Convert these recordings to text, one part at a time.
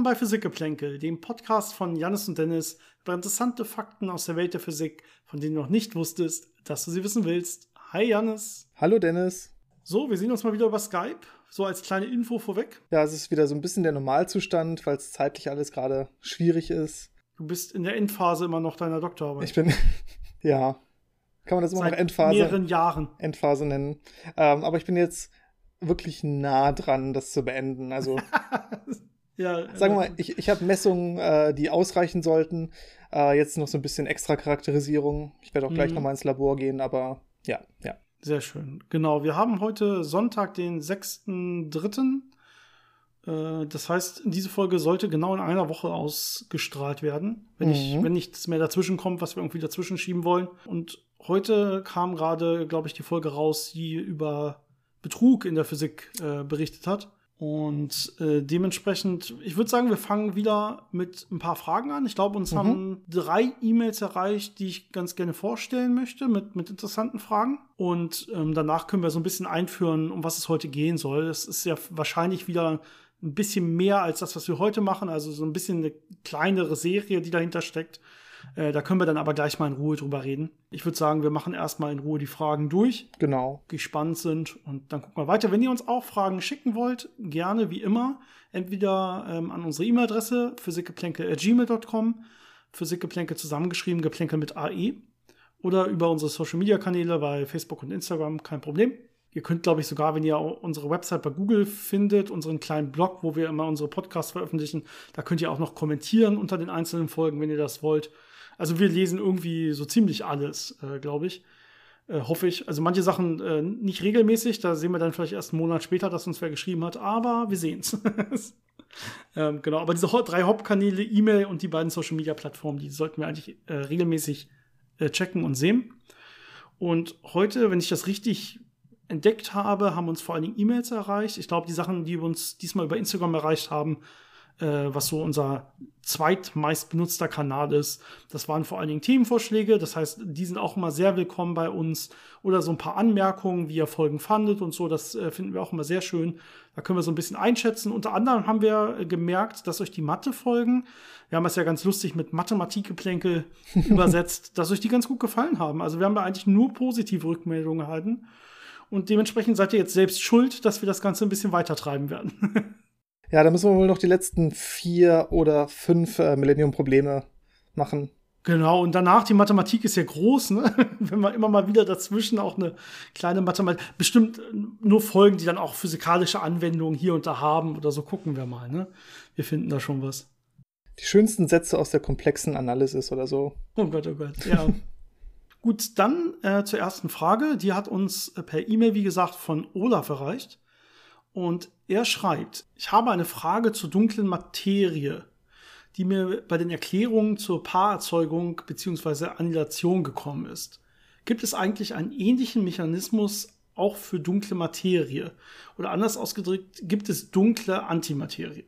Willkommen bei Physikgeplänkel, dem Podcast von Janis und Dennis über interessante Fakten aus der Welt der Physik, von denen du noch nicht wusstest, dass du sie wissen willst. Hi Janis. Hallo Dennis. So, wir sehen uns mal wieder über Skype. So als kleine Info vorweg. Ja, es ist wieder so ein bisschen der Normalzustand, weil es zeitlich alles gerade schwierig ist. Du bist in der Endphase immer noch deiner Doktorarbeit. Ich bin, ja, kann man das immer Seit noch Endphase, mehreren Jahren. Endphase nennen. Ähm, aber ich bin jetzt wirklich nah dran, das zu beenden. Also Ja, sagen wir äh, mal, ich, ich habe Messungen, äh, die ausreichen sollten. Äh, jetzt noch so ein bisschen extra Charakterisierung. Ich werde auch gleich Mhm. noch mal ins Labor gehen, aber ja, ja. Sehr schön. Genau, wir haben heute Sonntag, den 6.3. Äh, Das heißt, diese Folge sollte genau in einer Woche ausgestrahlt werden, wenn, ich, Mhm. wenn nichts mehr dazwischen kommt, was wir irgendwie dazwischen schieben wollen. Und heute kam gerade, glaube ich, die Folge raus, die über Betrug in der Physik äh, berichtet hat. Und äh, dementsprechend, ich würde sagen, wir fangen wieder mit ein paar Fragen an. Ich glaube, uns Mhm. haben drei E-Mails erreicht, die ich ganz gerne vorstellen möchte, mit, mit interessanten Fragen. Und ähm, danach können wir so ein bisschen einführen, um was es heute gehen soll. Es ist ja wahrscheinlich wieder ein bisschen mehr als das, was wir heute machen. Also so ein bisschen eine kleinere Serie, die dahinter steckt. Äh, da können wir dann aber gleich mal in Ruhe drüber reden. Ich würde sagen, wir machen erstmal in Ruhe die Fragen durch Genau. gespannt sind und dann gucken wir weiter. Wenn ihr uns auch Fragen schicken wollt, gerne wie immer, entweder ähm, an unsere E-Mail-Adresse physikgeplänkel.gmail.com, Physikgeplänkel zusammengeschrieben, Geplänkel mit AE oder über unsere Social-Media-Kanäle bei Facebook und Instagram, kein Problem. Ihr könnt, glaube ich, sogar, wenn ihr unsere Website bei Google findet, unseren kleinen Blog, wo wir immer unsere Podcasts veröffentlichen, da könnt ihr auch noch kommentieren unter den einzelnen Folgen, wenn ihr das wollt. Also wir lesen irgendwie so ziemlich alles, äh, glaube ich äh, hoffe ich. Also manche Sachen äh, nicht regelmäßig, da sehen wir dann vielleicht erst einen Monat später, dass uns wer geschrieben hat, aber wir sehen's. ähm, genau, aber diese drei Hauptkanäle, E-Mail und die beiden Social Media Plattformen, die sollten wir eigentlich äh, regelmäßig äh, checken und sehen. Und heute, wenn ich das richtig entdeckt habe, haben uns vor allen Dingen E-Mails erreicht. Ich glaube, die Sachen, die uns diesmal über Instagram erreicht haben, was so unser zweitmeist benutzter Kanal ist. Das waren vor allen Dingen Themenvorschläge. Das heißt, die sind auch immer sehr willkommen bei uns. Oder so ein paar Anmerkungen, wie ihr Folgen fandet und so. Das äh, finden wir auch immer sehr schön. Da können wir so ein bisschen einschätzen. Unter anderem haben wir äh, gemerkt, dass euch die Mathe-Folgen, wir haben das ja ganz lustig mit Mathematikgeplänkel übersetzt, dass euch die ganz gut gefallen haben. Also wir haben da eigentlich nur positive Rückmeldungen erhalten. Und dementsprechend seid ihr jetzt selbst schuld, dass wir das Ganze ein bisschen weiter treiben werden. Ja, da müssen wir wohl noch die letzten vier oder fünf äh, Millennium-Probleme machen. Genau, und danach, die Mathematik ist ja groß, ne? Wenn wir immer mal wieder dazwischen auch eine kleine Mathematik, bestimmt äh, nur Folgen, die dann auch physikalische Anwendungen hier und da haben oder so, gucken wir mal, ne? Wir finden da schon was. Die schönsten Sätze aus der komplexen Analysis oder so. Oh Gott, oh Gott, ja. Gut, dann äh, zur ersten Frage. Die hat uns äh, per E-Mail, wie gesagt, von Olaf erreicht. Und er schreibt, ich habe eine Frage zur dunklen Materie, die mir bei den Erklärungen zur Paarerzeugung bzw. Annihilation gekommen ist. Gibt es eigentlich einen ähnlichen Mechanismus auch für dunkle Materie? Oder anders ausgedrückt, gibt es dunkle Antimaterie?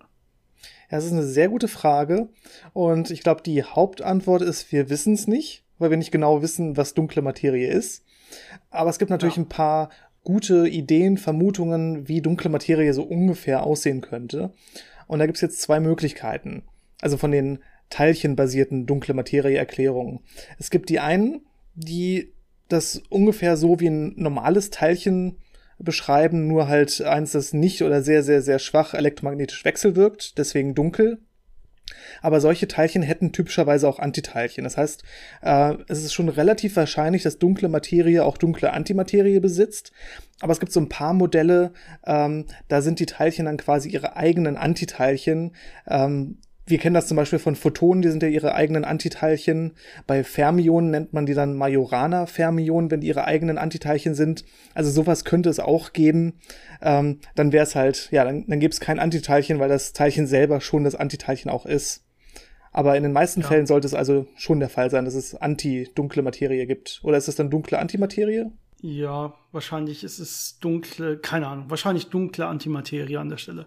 Ja, das ist eine sehr gute Frage. Und ich glaube, die Hauptantwort ist, wir wissen es nicht, weil wir nicht genau wissen, was dunkle Materie ist. Aber es gibt natürlich Ja. ein paar gute Ideen, Vermutungen, wie dunkle Materie so ungefähr aussehen könnte. Und da gibt es jetzt zwei Möglichkeiten. Also von den teilchenbasierten dunkle Materie-Erklärungen. Es gibt die einen, die das ungefähr so wie ein normales Teilchen beschreiben, nur halt eins, das nicht oder sehr, sehr, sehr schwach elektromagnetisch wechselwirkt, deswegen dunkel. Aber solche Teilchen hätten typischerweise auch Antiteilchen. Das heißt, äh, es ist schon relativ wahrscheinlich, dass dunkle Materie auch dunkle Antimaterie besitzt. Aber es gibt so ein paar Modelle, ähm, da sind die Teilchen dann quasi ihre eigenen Antiteilchen. Ähm, wir kennen das zum Beispiel von Photonen, die sind ja ihre eigenen Antiteilchen. Bei Fermionen nennt man die dann Majorana-Fermionen, wenn die ihre eigenen Antiteilchen sind. Also sowas könnte es auch geben. Ähm, dann wäre es halt, ja, dann, dann gäbe es kein Antiteilchen, weil das Teilchen selber schon das Antiteilchen auch ist. Aber in den meisten Ja. Fällen sollte es also schon der Fall sein, dass es anti-dunkle Materie gibt. Oder ist es dann dunkle Antimaterie? Ja, wahrscheinlich ist es dunkle, keine Ahnung, wahrscheinlich dunkle Antimaterie an der Stelle.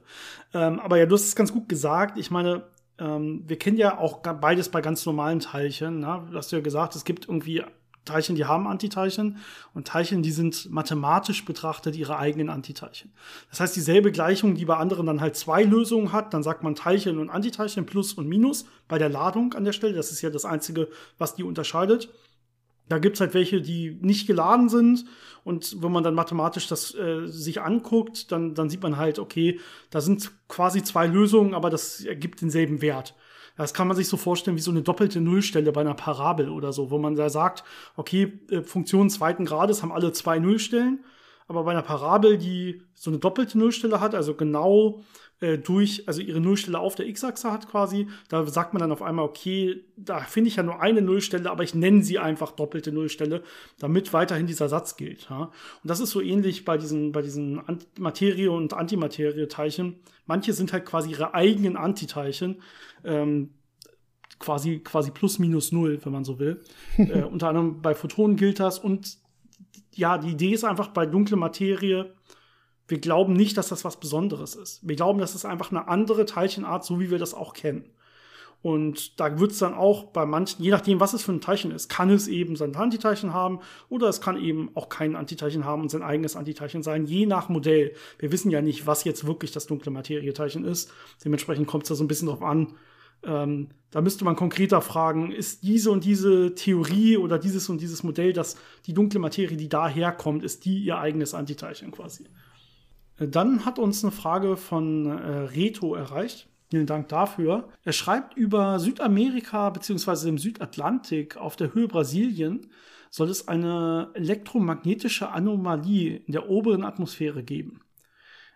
Ähm, aber ja, du hast es ganz gut gesagt. Ich meine, ähm, wir kennen ja auch beides bei ganz normalen Teilchen. Ne? Du hast ja gesagt, es gibt irgendwie Teilchen, die haben Antiteilchen und Teilchen, die sind mathematisch betrachtet ihre eigenen Antiteilchen. Das heißt, dieselbe Gleichung, die bei anderen dann halt zwei Lösungen hat, dann sagt man Teilchen und Antiteilchen, Plus und Minus bei der Ladung an der Stelle. Das ist ja das Einzige, was die unterscheidet. Da gibt's halt welche, die nicht geladen sind. Und wenn man dann mathematisch das äh, sich anguckt, dann, dann sieht man halt, okay, da sind quasi zwei Lösungen, aber das ergibt denselben Wert. Das kann man sich so vorstellen wie so eine doppelte Nullstelle bei einer Parabel oder so, wo man da sagt, okay, äh, Funktionen zweiten Grades haben alle zwei Nullstellen, aber bei einer Parabel, die so eine doppelte Nullstelle hat, also genau äh, durch, also ihre Nullstelle auf der x-Achse hat quasi, da sagt man dann auf einmal, okay, da finde ich ja nur eine Nullstelle, aber ich nenne sie einfach doppelte Nullstelle, damit weiterhin dieser Satz gilt. Ja? Und das ist so ähnlich bei diesen, bei diesen Materie- und Antimaterie-Teilchen. Manche sind halt quasi ihre eigenen Antiteilchen. Ähm, quasi, quasi plus minus null, wenn man so will. äh, unter anderem bei Photonen gilt das und ja, die Idee ist einfach bei dunkler Materie, wir glauben nicht, dass das was Besonderes ist. Wir glauben, das ist einfach eine andere Teilchenart, so wie wir das auch kennen. Und da wird es dann auch bei manchen, je nachdem, was es für ein Teilchen ist, kann es eben sein Antiteilchen haben oder es kann eben auch kein Antiteilchen haben und sein eigenes Antiteilchen sein, je nach Modell. Wir wissen ja nicht, was jetzt wirklich das dunkle Materieteilchen ist. Dementsprechend kommt es da so ein bisschen drauf an. Ähm, da müsste man konkreter fragen, ist diese und diese Theorie oder dieses und dieses Modell, dass die dunkle Materie, die daherkommt, ist die ihr eigenes Antiteilchen quasi? Dann hat uns eine Frage von äh, Reto erreicht. Vielen Dank dafür. Er schreibt über Südamerika bzw. im Südatlantik auf der Höhe Brasilien soll es eine elektromagnetische Anomalie in der oberen Atmosphäre geben.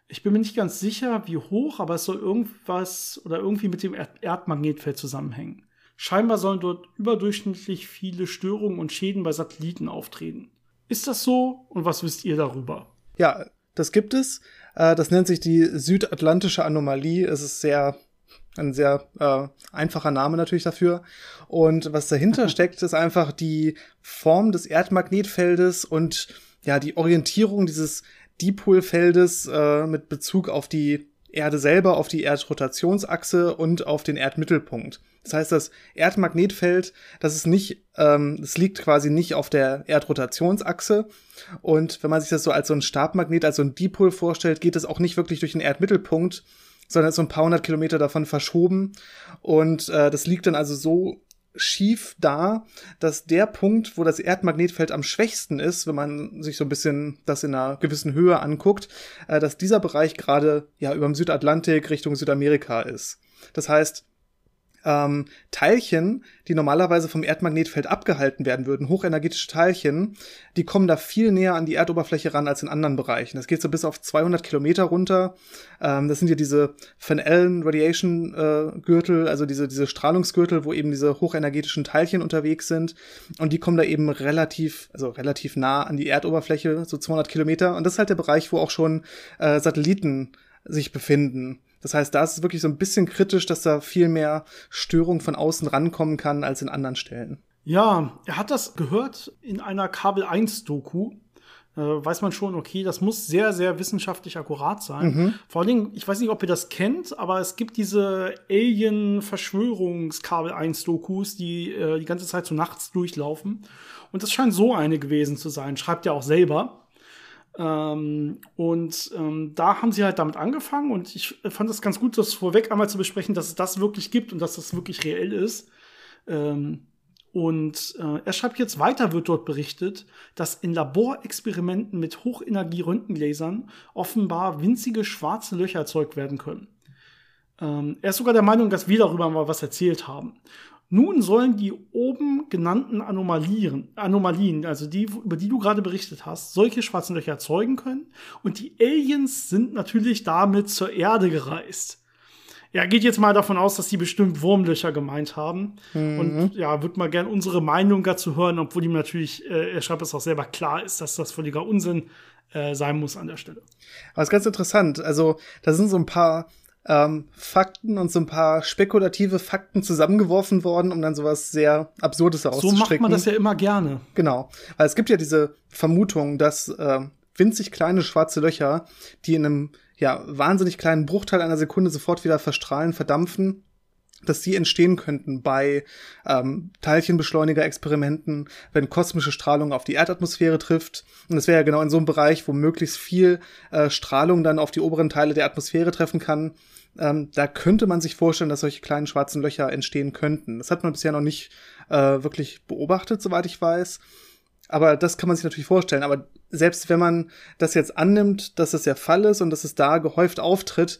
Ich bin mir nicht ganz sicher, wie hoch, aber es soll irgendwas oder irgendwie mit dem Erd Erdmagnetfeld zusammenhängen. Scheinbar sollen dort überdurchschnittlich viele Störungen und Schäden bei Satelliten auftreten. Ist das so und was wisst ihr darüber? Ja, das gibt es. Äh, das nennt sich die südatlantische Anomalie. Es ist sehr ein sehr äh, einfacher Name natürlich dafür. Und was dahinter steckt, ist einfach die Form des Erdmagnetfeldes und ja die Orientierung dieses Dipolfeldes äh, mit Bezug auf die Erde selber, auf die Erdrotationsachse und auf den Erdmittelpunkt. Das heißt, das Erdmagnetfeld, das ist nicht, ähm, das liegt quasi nicht auf der Erdrotationsachse. Und wenn man sich das so als so ein Stabmagnet, als so ein Dipol vorstellt, geht es auch nicht wirklich durch den Erdmittelpunkt, sondern ist so ein paar hundert Kilometer davon verschoben. Und äh, das liegt dann also so schief da, dass der Punkt, wo das Erdmagnetfeld am schwächsten ist, wenn man sich so ein bisschen das in einer gewissen Höhe anguckt, äh, dass dieser Bereich gerade ja über dem Südatlantik Richtung Südamerika ist. Das heißt, ähm, Teilchen, die normalerweise vom Erdmagnetfeld abgehalten werden würden, hochenergetische Teilchen, die kommen da viel näher an die Erdoberfläche ran als in anderen Bereichen. Das geht so bis auf 200 Kilometer runter. Ähm, das sind ja diese Van Allen Radiation äh, Gürtel, also diese, diese Strahlungsgürtel, wo eben diese hochenergetischen Teilchen unterwegs sind. Und die kommen da eben relativ, also relativ nah an die Erdoberfläche, so 200 Kilometer. Und das ist halt der Bereich, wo auch schon äh, Satelliten sich befinden. Das heißt, da ist es wirklich so ein bisschen kritisch, dass da viel mehr Störung von außen rankommen kann als in anderen Stellen. Ja, er hat das gehört in einer Kabel 1 Doku. Äh, weiß man schon, okay, das muss sehr, sehr wissenschaftlich akkurat sein. Mhm. Vor allen Dingen, ich weiß nicht, ob ihr das kennt, aber es gibt diese Alien-Verschwörungskabel 1 Dokus, die äh, die ganze Zeit so nachts durchlaufen. Und das scheint so eine gewesen zu sein. Schreibt er auch selber. Ähm, und ähm, da haben sie halt damit angefangen und ich fand es ganz gut, das vorweg einmal zu besprechen, dass es das wirklich gibt und dass das wirklich reell ist. Ähm, und äh, er schreibt jetzt weiter, wird dort berichtet, dass in Laborexperimenten mit Hochenergie-Röntgenlasern offenbar winzige schwarze Löcher erzeugt werden können. Ähm, er ist sogar der Meinung, dass wir darüber mal was erzählt haben. Nun sollen die oben genannten Anomalien, Anomalien, also die, über die du gerade berichtet hast, solche schwarzen Löcher erzeugen können. Und die Aliens sind natürlich damit zur Erde gereist. Er geht jetzt mal davon aus, dass die bestimmt Wurmlöcher gemeint haben. Mhm. Und ja, würde mal gern unsere Meinung dazu hören, obwohl ihm natürlich, äh, er schreibt es auch selber klar ist, dass das völliger Unsinn äh, sein muss an der Stelle. Aber ist ganz interessant. Also, da sind so ein paar ähm, Fakten und so ein paar spekulative Fakten zusammengeworfen worden, um dann sowas sehr Absurdes herauszustricken. So macht man das ja immer gerne. Genau. Weil es gibt ja diese Vermutung, dass äh, winzig kleine schwarze Löcher, die in einem ja wahnsinnig kleinen Bruchteil einer Sekunde sofort wieder verstrahlen, verdampfen dass die entstehen könnten bei ähm, Teilchenbeschleuniger-Experimenten, wenn kosmische Strahlung auf die Erdatmosphäre trifft. Und das wäre ja genau in so einem Bereich, wo möglichst viel äh, Strahlung dann auf die oberen Teile der Atmosphäre treffen kann. Ähm, da könnte man sich vorstellen, dass solche kleinen schwarzen Löcher entstehen könnten. Das hat man bisher noch nicht äh, wirklich beobachtet, soweit ich weiß. Aber das kann man sich natürlich vorstellen. Aber selbst wenn man das jetzt annimmt, dass das der Fall ist und dass es da gehäuft auftritt,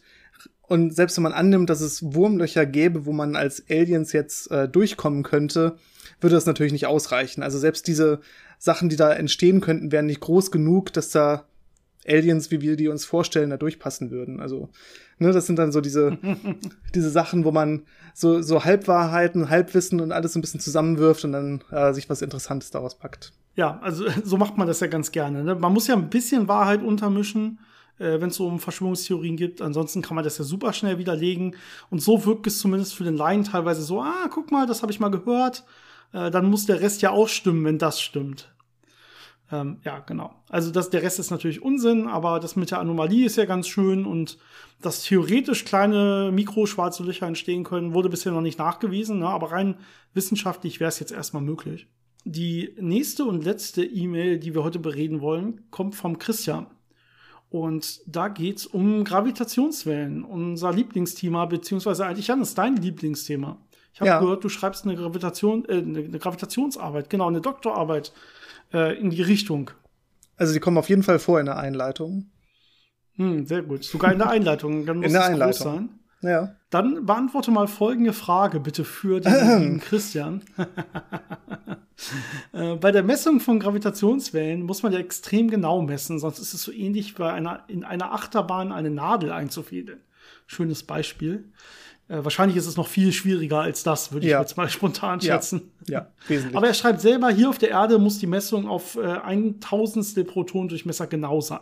und selbst wenn man annimmt, dass es Wurmlöcher gäbe, wo man als Aliens jetzt äh, durchkommen könnte, würde das natürlich nicht ausreichen. Also selbst diese Sachen, die da entstehen könnten, wären nicht groß genug, dass da Aliens, wie wir die uns vorstellen, da durchpassen würden. Also, ne, das sind dann so diese, diese Sachen, wo man so, so Halbwahrheiten, Halbwissen und alles ein bisschen zusammenwirft und dann äh, sich was Interessantes daraus packt. Ja, also so macht man das ja ganz gerne. Ne? Man muss ja ein bisschen Wahrheit untermischen äh, wenn es so um Verschwörungstheorien gibt. Ansonsten kann man das ja super schnell widerlegen. Und so wirkt es zumindest für den Laien teilweise so, ah, guck mal, das habe ich mal gehört. Äh, dann muss der Rest ja auch stimmen, wenn das stimmt. Ähm, ja, genau. Also das, der Rest ist natürlich Unsinn, aber das mit der Anomalie ist ja ganz schön und dass theoretisch kleine mikroschwarze Löcher entstehen können, wurde bisher noch nicht nachgewiesen, ne? aber rein wissenschaftlich wäre es jetzt erstmal möglich. Die nächste und letzte E-Mail, die wir heute bereden wollen, kommt vom Christian. Und da geht's um Gravitationswellen, unser Lieblingsthema, beziehungsweise eigentlich Janis, dein Lieblingsthema. Ich habe ja. gehört, du schreibst eine Gravitation, äh, eine Gravitationsarbeit, genau, eine Doktorarbeit äh, in die Richtung. Also die kommen auf jeden Fall vor in der Einleitung. Hm, sehr gut. Sogar in der Einleitung. Dann muss in der Einleitung. sein. Ja. Dann beantworte mal folgende Frage bitte für den Christian. Äh, bei der Messung von Gravitationswellen muss man ja extrem genau messen, sonst ist es so ähnlich wie einer, in einer Achterbahn eine Nadel einzufädeln. Schönes Beispiel. Äh, wahrscheinlich ist es noch viel schwieriger als das, würde ich ja. jetzt mal spontan schätzen. Ja, ja wesentlich. Aber er schreibt selber, hier auf der Erde muss die Messung auf äh, ein Tausendstel Protondurchmesser genau sein.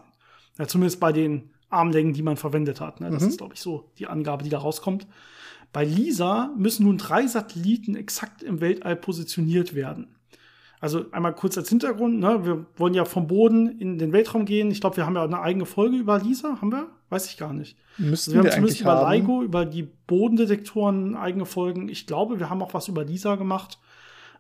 Ja, zumindest bei den Armlängen, die man verwendet hat. Ne? Das mhm. ist, glaube ich, so die Angabe, die da rauskommt. Bei LISA müssen nun drei Satelliten exakt im Weltall positioniert werden. Also einmal kurz als Hintergrund, ne? wir wollen ja vom Boden in den Weltraum gehen. Ich glaube, wir haben ja eine eigene Folge über LISA, haben wir? Weiß ich gar nicht. Müssten also wir, wir haben zumindest über haben. LIGO, über die Bodendetektoren eigene Folgen. Ich glaube, wir haben auch was über LISA gemacht.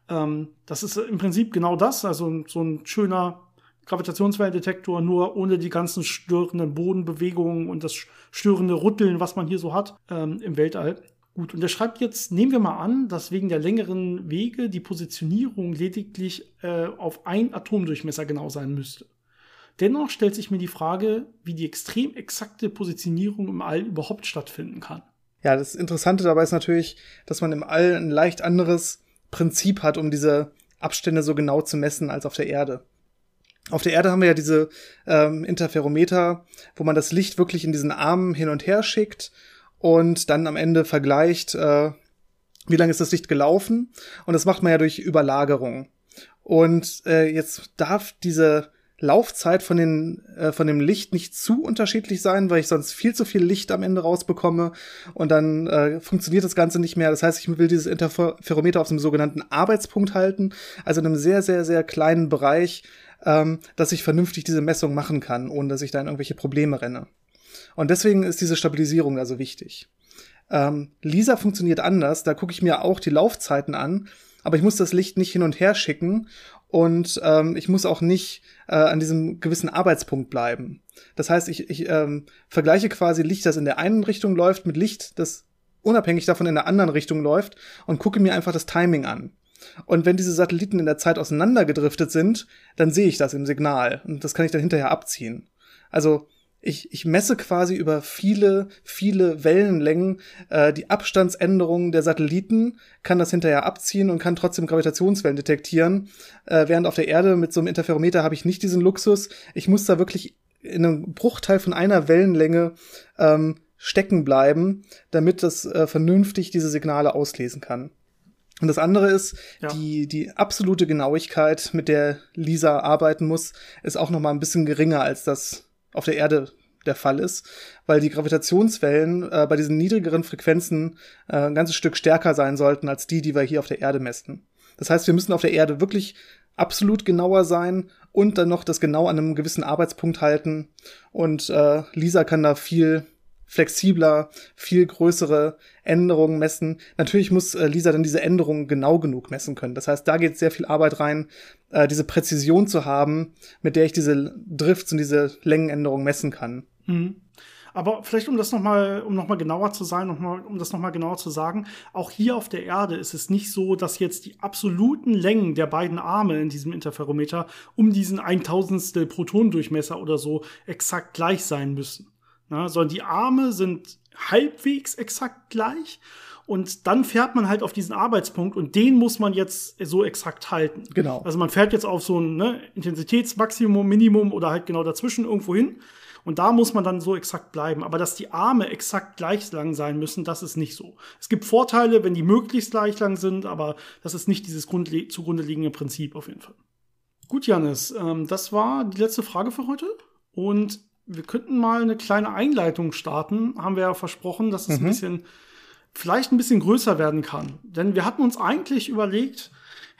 Ähm, das ist im Prinzip genau das, also so ein schöner Gravitationswellendetektor, nur ohne die ganzen störenden Bodenbewegungen und das störende Rütteln, was man hier so hat ähm, im Weltall. Gut, und er schreibt jetzt, nehmen wir mal an, dass wegen der längeren Wege die Positionierung lediglich äh, auf ein Atomdurchmesser genau sein müsste. Dennoch stellt sich mir die Frage, wie die extrem exakte Positionierung im All überhaupt stattfinden kann. Ja, das Interessante dabei ist natürlich, dass man im All ein leicht anderes Prinzip hat, um diese Abstände so genau zu messen als auf der Erde. Auf der Erde haben wir ja diese ähm, Interferometer, wo man das Licht wirklich in diesen Armen hin und her schickt und dann am Ende vergleicht, äh, wie lange ist das Licht gelaufen. Und das macht man ja durch Überlagerung. Und äh, jetzt darf diese Laufzeit von, den, äh, von dem Licht nicht zu unterschiedlich sein, weil ich sonst viel zu viel Licht am Ende rausbekomme und dann äh, funktioniert das Ganze nicht mehr. Das heißt, ich will dieses Interferometer auf einem sogenannten Arbeitspunkt halten, also in einem sehr, sehr, sehr kleinen Bereich, ähm, dass ich vernünftig diese Messung machen kann, ohne dass ich da in irgendwelche Probleme renne. Und deswegen ist diese Stabilisierung also wichtig. Ähm, Lisa funktioniert anders, da gucke ich mir auch die Laufzeiten an, aber ich muss das Licht nicht hin und her schicken und ähm, ich muss auch nicht äh, an diesem gewissen Arbeitspunkt bleiben. Das heißt, ich, ich ähm, vergleiche quasi Licht, das in der einen Richtung läuft, mit Licht, das unabhängig davon in der anderen Richtung läuft und gucke mir einfach das Timing an. Und wenn diese Satelliten in der Zeit auseinandergedriftet sind, dann sehe ich das im Signal und das kann ich dann hinterher abziehen. Also ich, ich messe quasi über viele, viele Wellenlängen äh, die Abstandsänderungen der Satelliten, kann das hinterher abziehen und kann trotzdem Gravitationswellen detektieren. Äh, während auf der Erde mit so einem Interferometer habe ich nicht diesen Luxus. Ich muss da wirklich in einem Bruchteil von einer Wellenlänge ähm, stecken bleiben, damit das äh, vernünftig diese Signale auslesen kann. Und das andere ist, ja. die, die absolute Genauigkeit, mit der Lisa arbeiten muss, ist auch noch mal ein bisschen geringer, als das auf der Erde der Fall ist, weil die Gravitationswellen äh, bei diesen niedrigeren Frequenzen äh, ein ganzes Stück stärker sein sollten als die, die wir hier auf der Erde messen. Das heißt, wir müssen auf der Erde wirklich absolut genauer sein und dann noch das genau an einem gewissen Arbeitspunkt halten. Und äh, Lisa kann da viel flexibler, viel größere Änderungen messen. Natürlich muss äh, Lisa dann diese Änderungen genau genug messen können. Das heißt, da geht sehr viel Arbeit rein, äh, diese Präzision zu haben, mit der ich diese Drifts und diese Längenänderungen messen kann. Mhm. Aber vielleicht, um das nochmal, um noch mal genauer zu sein, noch mal, um das nochmal genauer zu sagen, auch hier auf der Erde ist es nicht so, dass jetzt die absoluten Längen der beiden Arme in diesem Interferometer um diesen 1000 Protonendurchmesser oder so exakt gleich sein müssen. Na, sondern die Arme sind halbwegs exakt gleich. Und dann fährt man halt auf diesen Arbeitspunkt und den muss man jetzt so exakt halten. Genau. Also man fährt jetzt auf so ein ne, Intensitätsmaximum, Minimum oder halt genau dazwischen irgendwo hin. Und da muss man dann so exakt bleiben. Aber dass die Arme exakt gleich lang sein müssen, das ist nicht so. Es gibt Vorteile, wenn die möglichst gleich lang sind, aber das ist nicht dieses grundle zugrunde liegende Prinzip auf jeden Fall. Gut, Janis, ähm, das war die letzte Frage für heute. Und wir könnten mal eine kleine Einleitung starten. Haben wir ja versprochen, dass es mhm. ein bisschen, vielleicht ein bisschen größer werden kann. Denn wir hatten uns eigentlich überlegt,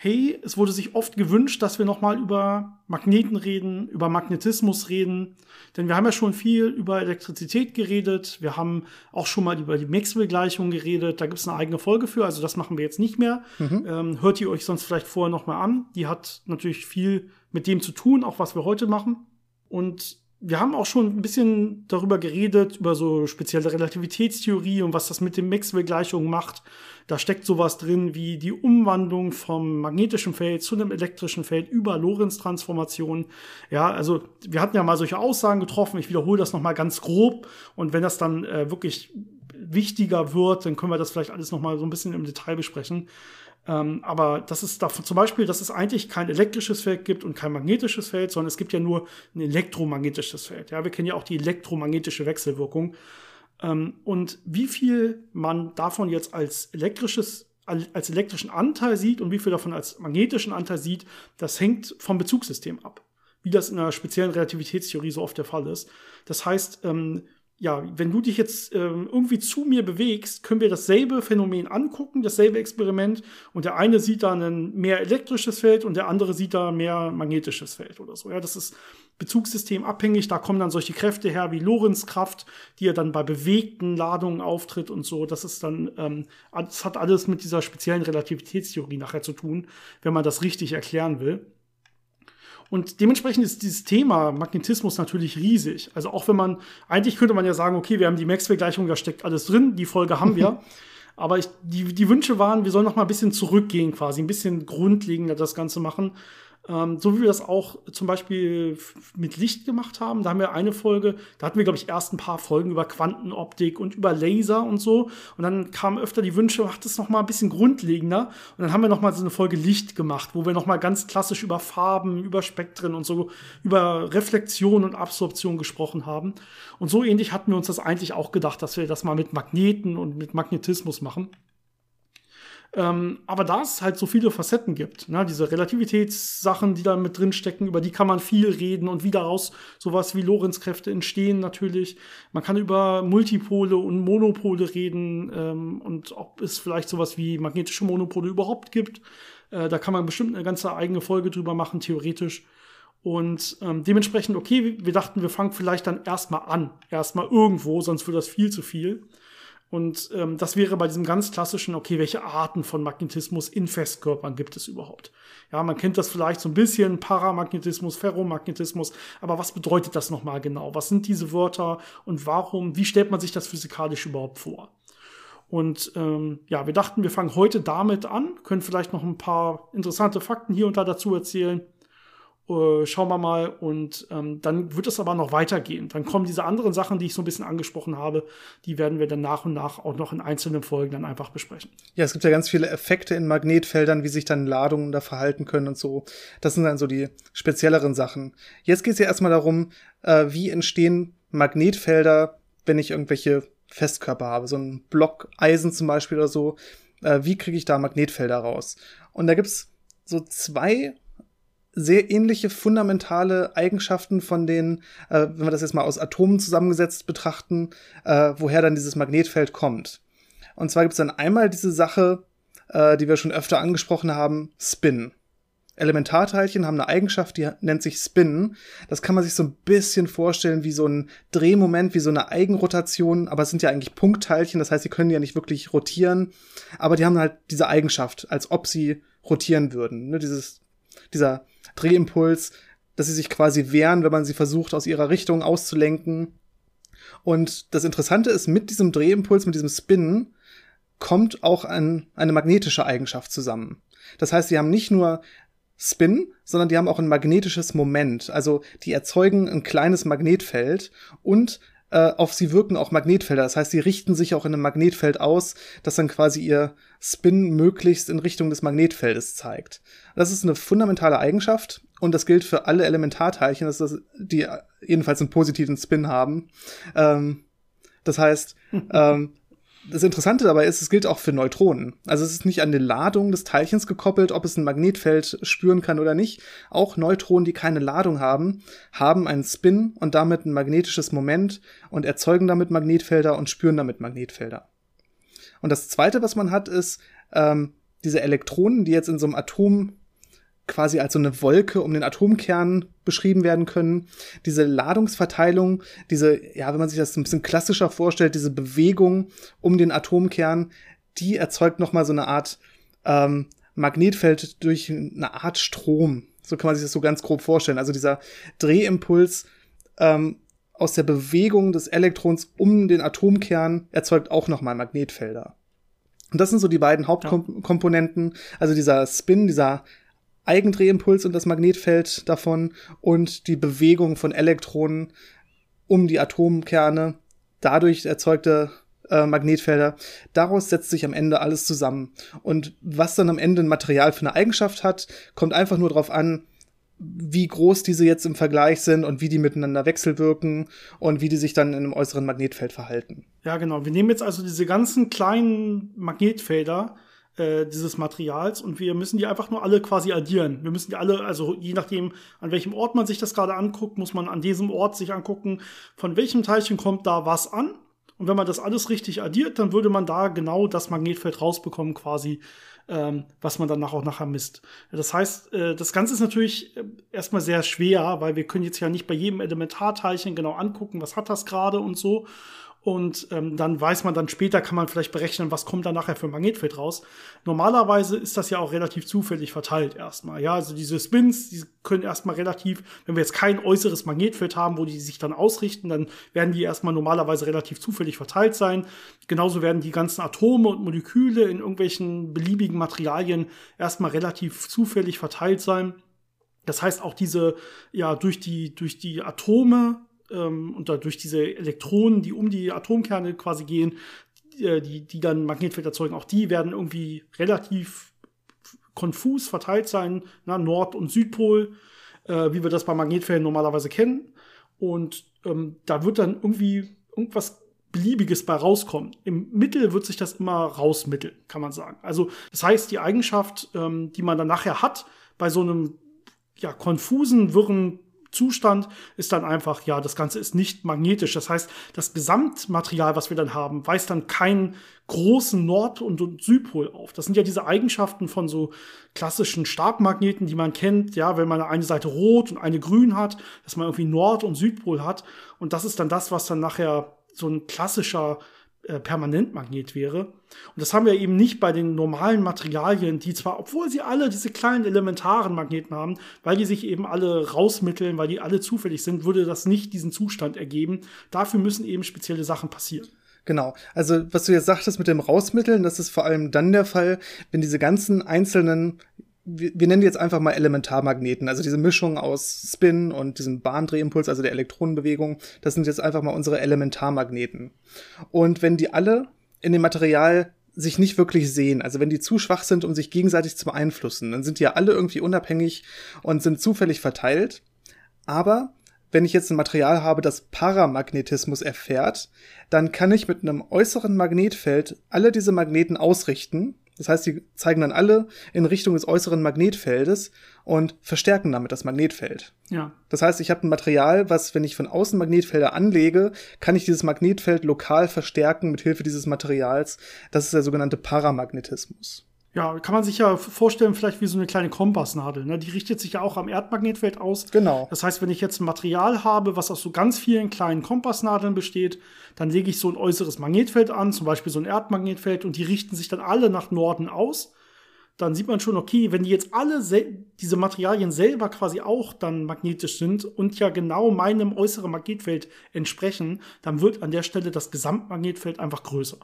hey, es wurde sich oft gewünscht, dass wir noch mal über Magneten reden, über Magnetismus reden. Denn wir haben ja schon viel über Elektrizität geredet. Wir haben auch schon mal über die Maxwell-Gleichung geredet. Da gibt es eine eigene Folge für. Also das machen wir jetzt nicht mehr. Mhm. Ähm, hört ihr euch sonst vielleicht vorher noch mal an. Die hat natürlich viel mit dem zu tun, auch was wir heute machen. Und wir haben auch schon ein bisschen darüber geredet, über so spezielle Relativitätstheorie und was das mit den Maxwell-Gleichungen macht. Da steckt sowas drin wie die Umwandlung vom magnetischen Feld zu einem elektrischen Feld über Lorentz-Transformationen. Ja, also wir hatten ja mal solche Aussagen getroffen. Ich wiederhole das nochmal ganz grob. Und wenn das dann äh, wirklich wichtiger wird, dann können wir das vielleicht alles nochmal so ein bisschen im Detail besprechen. Ähm, aber das ist davon zum Beispiel, dass es eigentlich kein elektrisches Feld gibt und kein magnetisches Feld, sondern es gibt ja nur ein elektromagnetisches Feld. Ja, wir kennen ja auch die elektromagnetische Wechselwirkung. Ähm, und wie viel man davon jetzt als elektrisches als elektrischen Anteil sieht und wie viel davon als magnetischen Anteil sieht, das hängt vom Bezugssystem ab. Wie das in einer speziellen Relativitätstheorie so oft der Fall ist. Das heißt, ähm, ja, wenn du dich jetzt ähm, irgendwie zu mir bewegst, können wir dasselbe Phänomen angucken, dasselbe Experiment. Und der eine sieht da ein mehr elektrisches Feld und der andere sieht da mehr magnetisches Feld oder so. Ja, das ist Bezugssystem abhängig. Da kommen dann solche Kräfte her wie Lorentzkraft, die ja dann bei bewegten Ladungen auftritt und so. Das ist dann, ähm, das hat alles mit dieser speziellen Relativitätstheorie nachher zu tun, wenn man das richtig erklären will. Und dementsprechend ist dieses Thema Magnetismus natürlich riesig. Also auch wenn man, eigentlich könnte man ja sagen, okay, wir haben die Maxwell-Gleichung, da steckt alles drin, die Folge haben wir. Aber ich, die, die Wünsche waren, wir sollen noch mal ein bisschen zurückgehen quasi, ein bisschen grundlegender das Ganze machen. Ähm, so wie wir das auch zum Beispiel mit Licht gemacht haben. Da haben wir eine Folge, da hatten wir, glaube ich, erst ein paar Folgen über Quantenoptik und über Laser und so. Und dann kamen öfter die Wünsche, macht es noch mal ein bisschen grundlegender. Und dann haben wir noch mal so eine Folge Licht gemacht, wo wir noch mal ganz klassisch über Farben, über Spektren und so, über Reflexion und Absorption gesprochen haben. Und so ähnlich hatten wir uns das eigentlich auch gedacht, dass wir das mal mit Magneten und mit Magnetismus machen. Ähm, aber da es halt so viele Facetten gibt, ne, diese Relativitätssachen, die da mit drin stecken, über die kann man viel reden und wie daraus sowas wie Lorenzkräfte entstehen natürlich. Man kann über Multipole und Monopole reden ähm, und ob es vielleicht sowas wie magnetische Monopole überhaupt gibt. Äh, da kann man bestimmt eine ganze eigene Folge drüber machen, theoretisch. Und ähm, dementsprechend, okay, wir dachten, wir fangen vielleicht dann erstmal an. Erstmal irgendwo, sonst wird das viel zu viel. Und ähm, das wäre bei diesem ganz klassischen, okay, welche Arten von Magnetismus in Festkörpern gibt es überhaupt? Ja, man kennt das vielleicht so ein bisschen, Paramagnetismus, Ferromagnetismus, aber was bedeutet das nochmal genau? Was sind diese Wörter und warum, wie stellt man sich das physikalisch überhaupt vor? Und ähm, ja, wir dachten, wir fangen heute damit an, können vielleicht noch ein paar interessante Fakten hier und da dazu erzählen äh, schauen wir mal. Und ähm, dann wird es aber noch weitergehen. Dann kommen diese anderen Sachen, die ich so ein bisschen angesprochen habe, die werden wir dann nach und nach auch noch in einzelnen Folgen dann einfach besprechen. Ja, es gibt ja ganz viele Effekte in Magnetfeldern, wie sich dann Ladungen da verhalten können und so. Das sind dann so die spezielleren Sachen. Jetzt geht es ja erstmal darum, äh, wie entstehen Magnetfelder, wenn ich irgendwelche Festkörper habe, so ein Block Eisen zum Beispiel oder so. Äh, wie kriege ich da Magnetfelder raus? Und da gibt's so zwei sehr ähnliche fundamentale Eigenschaften von den, äh, wenn wir das jetzt mal aus Atomen zusammengesetzt betrachten, äh, woher dann dieses Magnetfeld kommt. Und zwar gibt es dann einmal diese Sache, äh, die wir schon öfter angesprochen haben, Spin. Elementarteilchen haben eine Eigenschaft, die nennt sich Spin. Das kann man sich so ein bisschen vorstellen wie so ein Drehmoment, wie so eine Eigenrotation, aber es sind ja eigentlich Punktteilchen, das heißt, sie können ja nicht wirklich rotieren, aber die haben halt diese Eigenschaft, als ob sie rotieren würden. Ne? Dieses, dieser Drehimpuls, dass sie sich quasi wehren, wenn man sie versucht, aus ihrer Richtung auszulenken. Und das Interessante ist, mit diesem Drehimpuls, mit diesem Spin, kommt auch ein, eine magnetische Eigenschaft zusammen. Das heißt, sie haben nicht nur Spin, sondern die haben auch ein magnetisches Moment. Also die erzeugen ein kleines Magnetfeld und äh, auf sie wirken auch Magnetfelder. Das heißt, sie richten sich auch in einem Magnetfeld aus, das dann quasi ihr Spin möglichst in Richtung des Magnetfeldes zeigt. Das ist eine fundamentale Eigenschaft und das gilt für alle Elementarteilchen, dass das, die jedenfalls einen positiven Spin haben. Ähm, das heißt, ähm, das Interessante dabei ist, es gilt auch für Neutronen. Also es ist nicht an die Ladung des Teilchens gekoppelt, ob es ein Magnetfeld spüren kann oder nicht. Auch Neutronen, die keine Ladung haben, haben einen Spin und damit ein magnetisches Moment und erzeugen damit Magnetfelder und spüren damit Magnetfelder. Und das Zweite, was man hat, ist ähm, diese Elektronen, die jetzt in so einem Atom quasi als so eine Wolke um den Atomkern beschrieben werden können. Diese Ladungsverteilung, diese, ja, wenn man sich das ein bisschen klassischer vorstellt, diese Bewegung um den Atomkern, die erzeugt nochmal so eine Art ähm, Magnetfeld durch eine Art Strom. So kann man sich das so ganz grob vorstellen. Also dieser Drehimpuls ähm, aus der Bewegung des Elektrons um den Atomkern erzeugt auch nochmal Magnetfelder. Und das sind so die beiden Hauptkomponenten. Also dieser Spin, dieser Eigendrehimpuls und das Magnetfeld davon und die Bewegung von Elektronen um die Atomkerne, dadurch erzeugte äh, Magnetfelder. Daraus setzt sich am Ende alles zusammen. Und was dann am Ende ein Material für eine Eigenschaft hat, kommt einfach nur darauf an, wie groß diese jetzt im Vergleich sind und wie die miteinander wechselwirken und wie die sich dann in einem äußeren Magnetfeld verhalten. Ja, genau. Wir nehmen jetzt also diese ganzen kleinen Magnetfelder äh, dieses Materials und wir müssen die einfach nur alle quasi addieren. Wir müssen die alle, also je nachdem, an welchem Ort man sich das gerade anguckt, muss man an diesem Ort sich angucken, von welchem Teilchen kommt da was an. Und wenn man das alles richtig addiert, dann würde man da genau das Magnetfeld rausbekommen, quasi, ähm, was man danach auch nachher misst. Das heißt, äh, das Ganze ist natürlich äh, erstmal sehr schwer, weil wir können jetzt ja nicht bei jedem Elementarteilchen genau angucken, was hat das gerade und so. Und ähm, dann weiß man dann später, kann man vielleicht berechnen, was kommt da nachher für ein Magnetfeld raus. Normalerweise ist das ja auch relativ zufällig verteilt erstmal. Ja, also diese Spins, die können erstmal relativ, wenn wir jetzt kein äußeres Magnetfeld haben, wo die sich dann ausrichten, dann werden die erstmal normalerweise relativ zufällig verteilt sein. Genauso werden die ganzen Atome und Moleküle in irgendwelchen beliebigen Materialien erstmal relativ zufällig verteilt sein. Das heißt auch diese, ja, durch die, durch die Atome ähm, und dadurch diese Elektronen, die um die Atomkerne quasi gehen, äh, die, die dann Magnetfeld erzeugen, auch die werden irgendwie relativ konfus verteilt sein, na, Nord- und Südpol, äh, wie wir das bei Magnetfelden normalerweise kennen. Und ähm, da wird dann irgendwie irgendwas Beliebiges bei rauskommen. Im Mittel wird sich das immer rausmitteln, kann man sagen. Also das heißt, die Eigenschaft, ähm, die man dann nachher hat, bei so einem ja, konfusen, wirren Zustand ist dann einfach, ja, das Ganze ist nicht magnetisch. Das heißt, das Gesamtmaterial, was wir dann haben, weist dann keinen großen Nord- und Südpol auf. Das sind ja diese Eigenschaften von so klassischen Stabmagneten, die man kennt, ja, wenn man eine Seite rot und eine grün hat, dass man irgendwie Nord- und Südpol hat. Und das ist dann das, was dann nachher so ein klassischer äh, Permanentmagnet wäre. Und das haben wir eben nicht bei den normalen Materialien, die zwar, obwohl sie alle diese kleinen elementaren Magneten haben, weil die sich eben alle rausmitteln, weil die alle zufällig sind, würde das nicht diesen Zustand ergeben. Dafür müssen eben spezielle Sachen passieren. Genau. Also, was du jetzt sagtest mit dem Rausmitteln, das ist vor allem dann der Fall, wenn diese ganzen einzelnen wir, wir nennen die jetzt einfach mal Elementarmagneten, also diese Mischung aus Spin und diesem Bahndrehimpuls, also der Elektronenbewegung, das sind jetzt einfach mal unsere Elementarmagneten. Und wenn die alle in dem Material sich nicht wirklich sehen, also wenn die zu schwach sind, um sich gegenseitig zu beeinflussen, dann sind die ja alle irgendwie unabhängig und sind zufällig verteilt. Aber wenn ich jetzt ein Material habe, das Paramagnetismus erfährt, dann kann ich mit einem äußeren Magnetfeld alle diese Magneten ausrichten das heißt, die zeigen dann alle in Richtung des äußeren Magnetfeldes und verstärken damit das Magnetfeld. Ja. Das heißt, ich habe ein Material, was, wenn ich von außen Magnetfelder anlege, kann ich dieses Magnetfeld lokal verstärken mit Hilfe dieses Materials. Das ist der sogenannte Paramagnetismus. Ja, kann man sich ja vorstellen, vielleicht wie so eine kleine Kompassnadel. Ne? Die richtet sich ja auch am Erdmagnetfeld aus. Genau. Das heißt, wenn ich jetzt ein Material habe, was aus so ganz vielen kleinen Kompassnadeln besteht, dann lege ich so ein äußeres Magnetfeld an, zum Beispiel so ein Erdmagnetfeld, und die richten sich dann alle nach Norden aus. Dann sieht man schon, okay, wenn die jetzt alle diese Materialien selber quasi auch dann magnetisch sind und ja genau meinem äußeren Magnetfeld entsprechen, dann wird an der Stelle das Gesamtmagnetfeld einfach größer.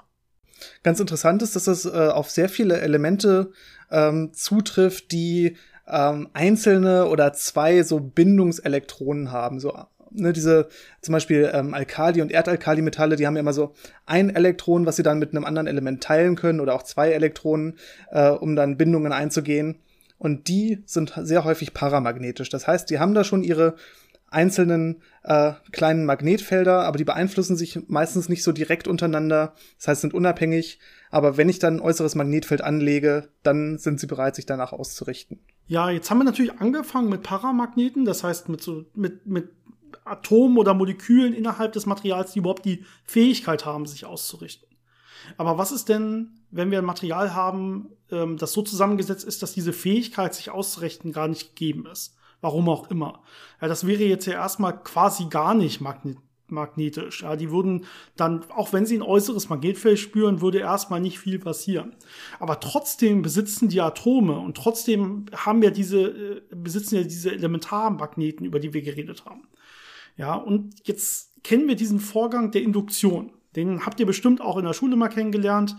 Ganz interessant ist, dass das äh, auf sehr viele Elemente ähm, zutrifft, die ähm, einzelne oder zwei so Bindungselektronen haben. So, ne, diese zum Beispiel ähm, Alkali- und Erdalkali-Metalle, die haben ja immer so ein Elektron, was sie dann mit einem anderen Element teilen können oder auch zwei Elektronen, äh, um dann Bindungen einzugehen. Und die sind sehr häufig paramagnetisch. Das heißt, die haben da schon ihre einzelnen äh, kleinen Magnetfelder, aber die beeinflussen sich meistens nicht so direkt untereinander. Das heißt, sind unabhängig. Aber wenn ich dann ein äußeres Magnetfeld anlege, dann sind sie bereit, sich danach auszurichten. Ja, jetzt haben wir natürlich angefangen mit Paramagneten, das heißt mit so mit mit Atomen oder Molekülen innerhalb des Materials, die überhaupt die Fähigkeit haben, sich auszurichten. Aber was ist denn, wenn wir ein Material haben, ähm, das so zusammengesetzt ist, dass diese Fähigkeit, sich auszurichten, gar nicht gegeben ist? Warum auch immer. Ja, das wäre jetzt ja erstmal quasi gar nicht magnet magnetisch. Ja, die würden dann, auch wenn sie ein äußeres Magnetfeld spüren, würde erstmal nicht viel passieren. Aber trotzdem besitzen die Atome und trotzdem haben ja diese, äh, besitzen ja diese Elementarmagneten, über die wir geredet haben. Ja, und jetzt kennen wir diesen Vorgang der Induktion. Den habt ihr bestimmt auch in der Schule mal kennengelernt.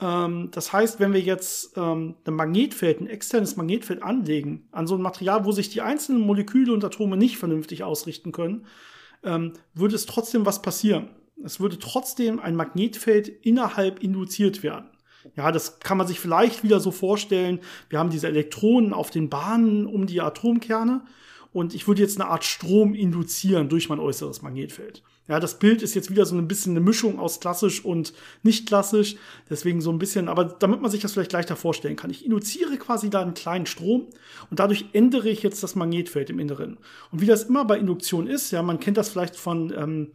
Ähm, das heißt, wenn wir jetzt ähm, ein Magnetfeld, ein externes Magnetfeld anlegen an so ein Material, wo sich die einzelnen Moleküle und Atome nicht vernünftig ausrichten können, ähm, würde es trotzdem was passieren. Es würde trotzdem ein Magnetfeld innerhalb induziert werden. Ja, das kann man sich vielleicht wieder so vorstellen. Wir haben diese Elektronen auf den Bahnen um die Atomkerne und ich würde jetzt eine Art Strom induzieren durch mein äußeres Magnetfeld. Ja, das Bild ist jetzt wieder so ein bisschen eine Mischung aus klassisch und nicht klassisch. Deswegen so ein bisschen, aber damit man sich das vielleicht leichter vorstellen kann. Ich induziere quasi da einen kleinen Strom und dadurch ändere ich jetzt das Magnetfeld im Inneren. Und wie das immer bei Induktion ist, ja, man kennt das vielleicht von ähm,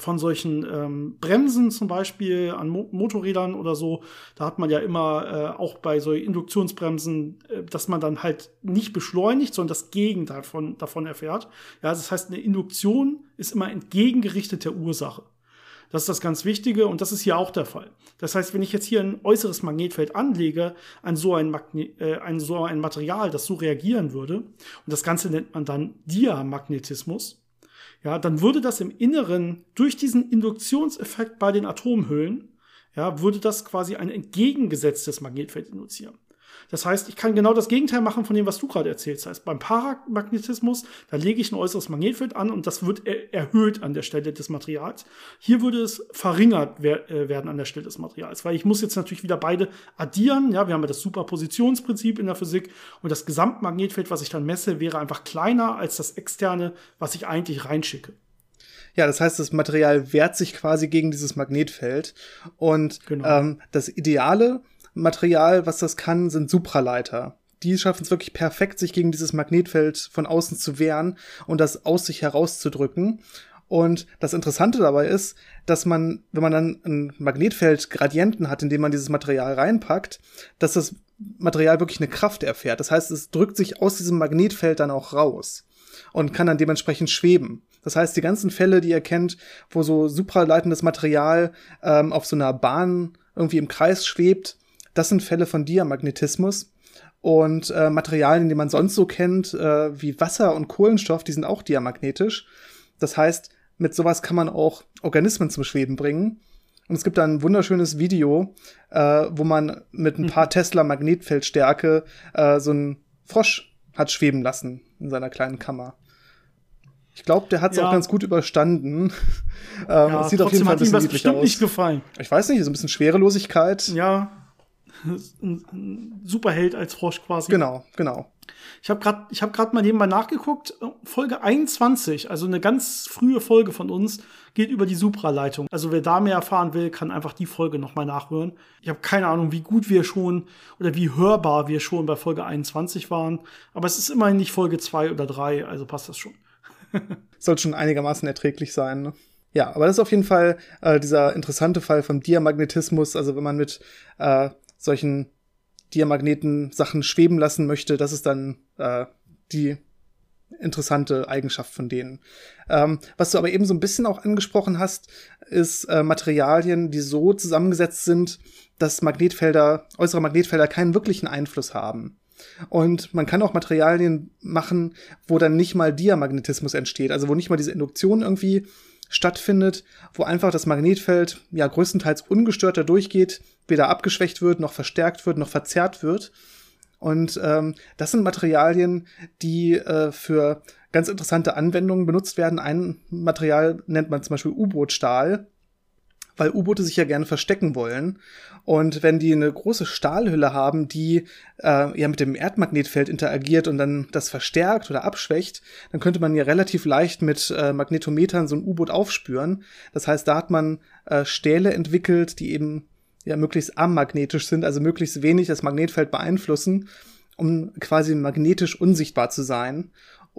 von solchen ähm, Bremsen zum Beispiel an Mo Motorrädern oder so, da hat man ja immer äh, auch bei so Induktionsbremsen, äh, dass man dann halt nicht beschleunigt, sondern das Gegenteil von, davon erfährt. Ja, das heißt, eine Induktion ist immer entgegengerichtet der Ursache. Das ist das ganz Wichtige und das ist hier auch der Fall. Das heißt, wenn ich jetzt hier ein äußeres Magnetfeld anlege an so ein, Magne äh, an so ein Material, das so reagieren würde, und das Ganze nennt man dann Diamagnetismus, ja, dann würde das im Inneren durch diesen Induktionseffekt bei den Atomhüllen, ja, würde das quasi ein entgegengesetztes Magnetfeld induzieren. Das heißt, ich kann genau das Gegenteil machen von dem, was du gerade erzählst. Das heißt, beim Paramagnetismus, da lege ich ein äußeres Magnetfeld an und das wird er erhöht an der Stelle des Materials. Hier würde es verringert wer äh, werden an der Stelle des Materials, weil ich muss jetzt natürlich wieder beide addieren. Ja, wir haben ja das Superpositionsprinzip in der Physik und das Gesamtmagnetfeld, was ich dann messe, wäre einfach kleiner als das externe, was ich eigentlich reinschicke. Ja, das heißt, das Material wehrt sich quasi gegen dieses Magnetfeld. Und genau. ähm, das Ideale Material, was das kann, sind Supraleiter. Die schaffen es wirklich perfekt, sich gegen dieses Magnetfeld von außen zu wehren und das aus sich herauszudrücken. Und das Interessante dabei ist, dass man, wenn man dann ein Magnetfeld Gradienten hat, in dem man dieses Material reinpackt, dass das Material wirklich eine Kraft erfährt. Das heißt, es drückt sich aus diesem Magnetfeld dann auch raus und kann dann dementsprechend schweben. Das heißt, die ganzen Fälle, die ihr kennt, wo so supraleitendes Material ähm, auf so einer Bahn irgendwie im Kreis schwebt, das sind Fälle von Diamagnetismus. Und äh, Materialien, die man sonst so kennt, äh, wie Wasser und Kohlenstoff, die sind auch diamagnetisch. Das heißt, mit sowas kann man auch Organismen zum Schweben bringen. Und es gibt da ein wunderschönes Video, äh, wo man mit ein paar mhm. Tesla Magnetfeldstärke äh, so einen Frosch hat schweben lassen in seiner kleinen Kammer. Ich glaube, der hat es ja. auch ganz gut überstanden. ähm, ja, sieht auf jeden Fall ein bisschen hat ihm das bestimmt aus. nicht gefallen. Ich weiß nicht, so ein bisschen Schwerelosigkeit. Ja, ein Superheld als Frosch quasi. Genau, genau. Ich habe gerade ich habe gerade mal nebenbei nachgeguckt, Folge 21, also eine ganz frühe Folge von uns, geht über die Supraleitung. Also wer da mehr erfahren will, kann einfach die Folge nochmal nachhören. Ich habe keine Ahnung, wie gut wir schon oder wie hörbar wir schon bei Folge 21 waren, aber es ist immerhin nicht Folge 2 oder 3, also passt das schon. Soll schon einigermaßen erträglich sein, ne? Ja, aber das ist auf jeden Fall äh, dieser interessante Fall vom Diamagnetismus. Also wenn man mit äh, solchen Diamagneten Sachen schweben lassen möchte, das ist dann äh, die interessante Eigenschaft von denen. Ähm, was du aber eben so ein bisschen auch angesprochen hast, ist äh, Materialien, die so zusammengesetzt sind, dass Magnetfelder, äußere Magnetfelder keinen wirklichen Einfluss haben. Und man kann auch Materialien machen, wo dann nicht mal Diamagnetismus entsteht, also wo nicht mal diese Induktion irgendwie stattfindet, wo einfach das Magnetfeld ja größtenteils ungestört da durchgeht, weder abgeschwächt wird, noch verstärkt wird, noch verzerrt wird. Und ähm, das sind Materialien, die äh, für ganz interessante Anwendungen benutzt werden. Ein Material nennt man zum Beispiel U-Boot-Stahl, weil U-Boote sich ja gerne verstecken wollen. Und wenn die eine große Stahlhülle haben, die äh, ja mit dem Erdmagnetfeld interagiert und dann das verstärkt oder abschwächt, dann könnte man ja relativ leicht mit äh, Magnetometern so ein U-Boot aufspüren. Das heißt, da hat man äh, Stähle entwickelt, die eben ja möglichst amagnetisch sind, also möglichst wenig das Magnetfeld beeinflussen, um quasi magnetisch unsichtbar zu sein.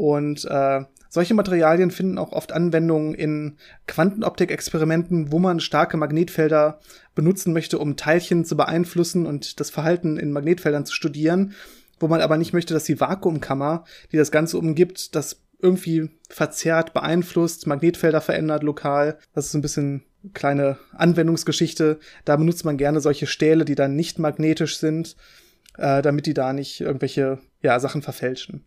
Und äh, solche Materialien finden auch oft Anwendungen in Quantenoptik-Experimenten, wo man starke Magnetfelder benutzen möchte, um Teilchen zu beeinflussen und das Verhalten in Magnetfeldern zu studieren, wo man aber nicht möchte, dass die Vakuumkammer, die das Ganze umgibt, das irgendwie verzerrt, beeinflusst, Magnetfelder verändert lokal. Das ist ein bisschen kleine Anwendungsgeschichte. Da benutzt man gerne solche Stähle, die dann nicht magnetisch sind, äh, damit die da nicht irgendwelche ja, Sachen verfälschen.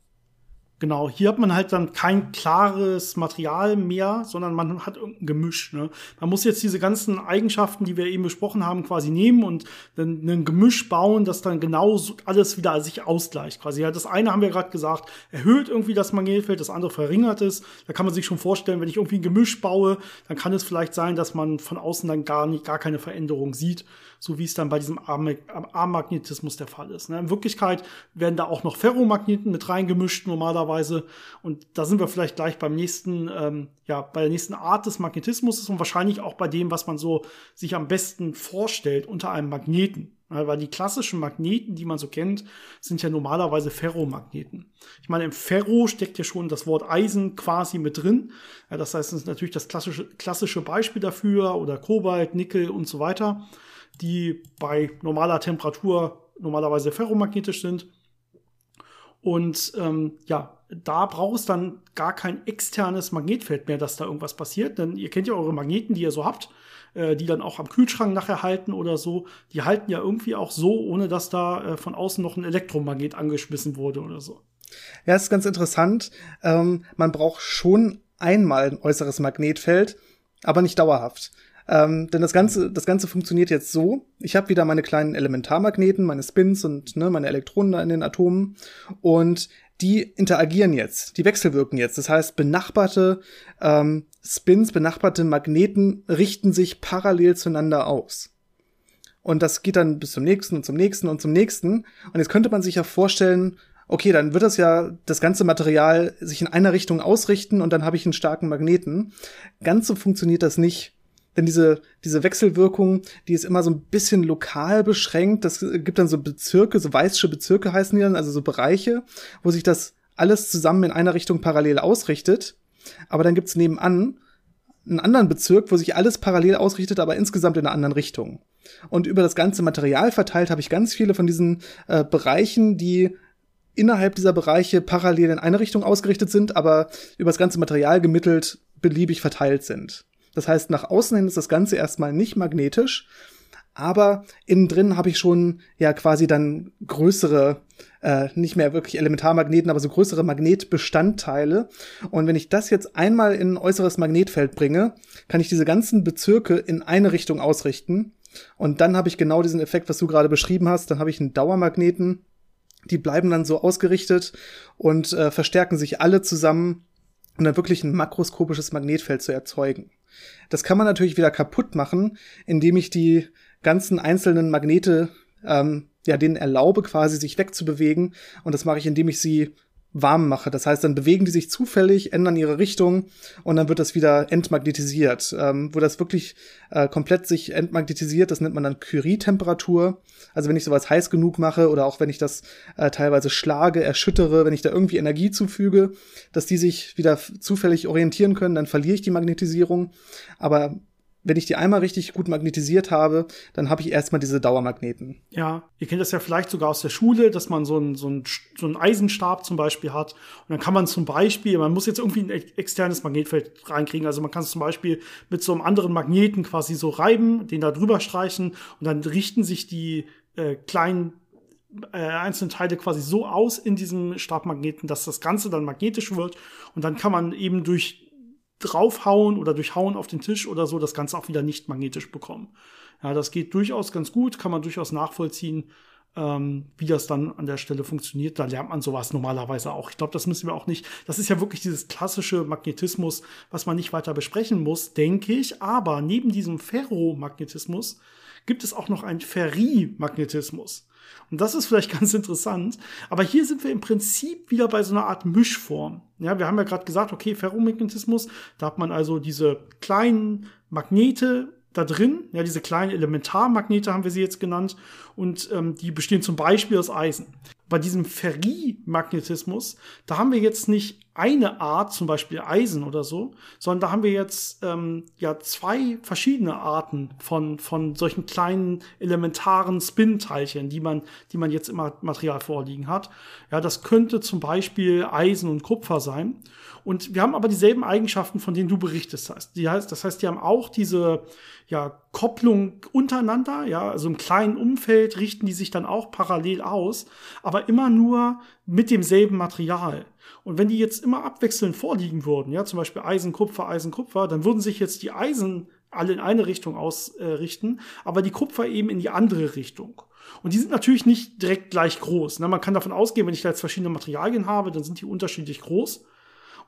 Genau, hier hat man halt dann kein klares Material mehr, sondern man hat irgendein Gemisch. Ne? Man muss jetzt diese ganzen Eigenschaften, die wir eben besprochen haben, quasi nehmen und dann ein Gemisch bauen, das dann genau alles wieder sich ausgleicht. Quasi ja, das eine haben wir gerade gesagt, erhöht irgendwie das Magnetfeld, das andere verringert es. Da kann man sich schon vorstellen, wenn ich irgendwie ein Gemisch baue, dann kann es vielleicht sein, dass man von außen dann gar nicht, gar keine Veränderung sieht so wie es dann bei diesem Armmagnetismus der Fall ist. Ne? In Wirklichkeit werden da auch noch Ferromagneten mit reingemischt normalerweise und da sind wir vielleicht gleich beim nächsten, ähm, ja, bei der nächsten Art des Magnetismus und wahrscheinlich auch bei dem, was man so sich am besten vorstellt unter einem Magneten. Weil die klassischen Magneten, die man so kennt, sind ja normalerweise Ferromagneten. Ich meine, im Ferro steckt ja schon das Wort Eisen quasi mit drin. Das heißt, es ist natürlich das klassische, klassische Beispiel dafür oder Kobalt, Nickel und so weiter die bei normaler Temperatur normalerweise ferromagnetisch sind. Und ähm, ja, da braucht es dann gar kein externes Magnetfeld mehr, dass da irgendwas passiert. Denn ihr kennt ja eure Magneten, die ihr so habt, äh, die dann auch am Kühlschrank nachher halten oder so. Die halten ja irgendwie auch so, ohne dass da äh, von außen noch ein Elektromagnet angeschmissen wurde oder so. Ja, ist ganz interessant. Ähm, man braucht schon einmal ein äußeres Magnetfeld, aber nicht dauerhaft. Ähm, denn das Ganze, das Ganze funktioniert jetzt so. Ich habe wieder meine kleinen Elementarmagneten, meine Spins und ne, meine Elektronen da in den Atomen. Und die interagieren jetzt, die wechselwirken jetzt. Das heißt, benachbarte ähm, Spins, benachbarte Magneten richten sich parallel zueinander aus. Und das geht dann bis zum nächsten und zum nächsten und zum nächsten. Und jetzt könnte man sich ja vorstellen, okay, dann wird das ja das ganze Material sich in einer Richtung ausrichten und dann habe ich einen starken Magneten. Ganz so funktioniert das nicht. Denn diese, diese Wechselwirkung, die ist immer so ein bisschen lokal beschränkt. Das gibt dann so Bezirke, so weißsche Bezirke heißen die dann, also so Bereiche, wo sich das alles zusammen in einer Richtung parallel ausrichtet. Aber dann gibt's nebenan einen anderen Bezirk, wo sich alles parallel ausrichtet, aber insgesamt in einer anderen Richtung. Und über das ganze Material verteilt habe ich ganz viele von diesen äh, Bereichen, die innerhalb dieser Bereiche parallel in eine Richtung ausgerichtet sind, aber über das ganze Material gemittelt beliebig verteilt sind. Das heißt, nach außen hin ist das Ganze erstmal nicht magnetisch, aber innen drin habe ich schon ja quasi dann größere, äh, nicht mehr wirklich Elementarmagneten, aber so größere Magnetbestandteile. Und wenn ich das jetzt einmal in ein äußeres Magnetfeld bringe, kann ich diese ganzen Bezirke in eine Richtung ausrichten. Und dann habe ich genau diesen Effekt, was du gerade beschrieben hast. Dann habe ich einen Dauermagneten. Die bleiben dann so ausgerichtet und äh, verstärken sich alle zusammen, um dann wirklich ein makroskopisches Magnetfeld zu erzeugen. Das kann man natürlich wieder kaputt machen, indem ich die ganzen einzelnen Magnete, ähm, ja, denen erlaube, quasi sich wegzubewegen. Und das mache ich, indem ich sie warm mache. Das heißt, dann bewegen die sich zufällig, ändern ihre Richtung und dann wird das wieder entmagnetisiert. Ähm, wo das wirklich äh, komplett sich entmagnetisiert, das nennt man dann Curie-Temperatur. Also wenn ich sowas heiß genug mache oder auch wenn ich das äh, teilweise schlage, erschüttere, wenn ich da irgendwie Energie zufüge, dass die sich wieder zufällig orientieren können, dann verliere ich die Magnetisierung. Aber wenn ich die einmal richtig gut magnetisiert habe, dann habe ich erstmal diese Dauermagneten. Ja, ihr kennt das ja vielleicht sogar aus der Schule, dass man so einen so so einen Eisenstab zum Beispiel hat. Und dann kann man zum Beispiel, man muss jetzt irgendwie ein externes Magnetfeld reinkriegen. Also man kann es zum Beispiel mit so einem anderen Magneten quasi so reiben, den da drüber streichen und dann richten sich die äh, kleinen äh, einzelnen Teile quasi so aus in diesem Stabmagneten, dass das Ganze dann magnetisch wird. Und dann kann man eben durch draufhauen oder durch Hauen auf den Tisch oder so das Ganze auch wieder nicht magnetisch bekommen. Ja, das geht durchaus ganz gut, kann man durchaus nachvollziehen, ähm, wie das dann an der Stelle funktioniert. Da lernt man sowas normalerweise auch. Ich glaube, das müssen wir auch nicht. Das ist ja wirklich dieses klassische Magnetismus, was man nicht weiter besprechen muss, denke ich. Aber neben diesem Ferromagnetismus gibt es auch noch einen Ferrimagnetismus. Und das ist vielleicht ganz interessant. Aber hier sind wir im Prinzip wieder bei so einer Art Mischform. Ja, wir haben ja gerade gesagt, okay, Ferromagnetismus, da hat man also diese kleinen Magnete da drin, ja, diese kleinen Elementarmagnete haben wir sie jetzt genannt, und ähm, die bestehen zum Beispiel aus Eisen. Bei diesem Ferrimagnetismus, da haben wir jetzt nicht eine Art, zum Beispiel Eisen oder so, sondern da haben wir jetzt ähm, ja zwei verschiedene Arten von, von solchen kleinen elementaren Spin-Teilchen, die man, die man jetzt im Material vorliegen hat. Ja, das könnte zum Beispiel Eisen und Kupfer sein. Und wir haben aber dieselben Eigenschaften, von denen du berichtest hast. Die heißt, das heißt, die haben auch diese ja, Kopplung untereinander, ja, also im kleinen Umfeld richten die sich dann auch parallel aus, aber immer nur mit demselben Material. Und wenn die jetzt immer abwechselnd vorliegen würden, ja, zum Beispiel Eisen, Kupfer, Eisen, Kupfer, dann würden sich jetzt die Eisen alle in eine Richtung ausrichten, aber die Kupfer eben in die andere Richtung. Und die sind natürlich nicht direkt gleich groß. Ne? Man kann davon ausgehen, wenn ich da jetzt verschiedene Materialien habe, dann sind die unterschiedlich groß.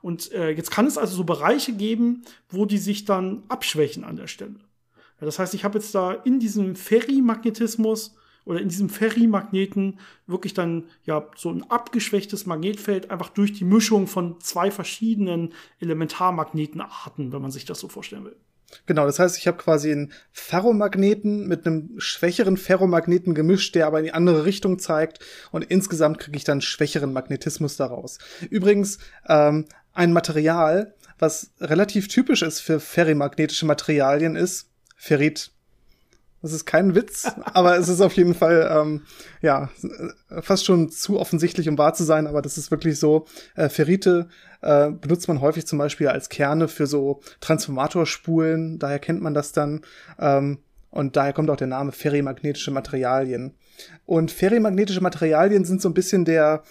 Und äh, jetzt kann es also so Bereiche geben, wo die sich dann abschwächen an der Stelle. Ja, das heißt, ich habe jetzt da in diesem Ferrimagnetismus oder in diesem Ferrimagneten wirklich dann ja so ein abgeschwächtes Magnetfeld einfach durch die Mischung von zwei verschiedenen Elementarmagnetenarten, wenn man sich das so vorstellen will. Genau, das heißt, ich habe quasi einen Ferromagneten mit einem schwächeren Ferromagneten gemischt, der aber in die andere Richtung zeigt und insgesamt kriege ich dann schwächeren Magnetismus daraus. Übrigens, ähm, ein Material, was relativ typisch ist für ferrimagnetische Materialien, ist Ferrit. Das ist kein Witz, aber es ist auf jeden Fall ähm, ja fast schon zu offensichtlich, um wahr zu sein. Aber das ist wirklich so. Äh, Ferrite äh, benutzt man häufig zum Beispiel als Kerne für so Transformatorspulen. Daher kennt man das dann. Ähm, und daher kommt auch der Name ferrimagnetische Materialien. Und ferrimagnetische Materialien sind so ein bisschen der,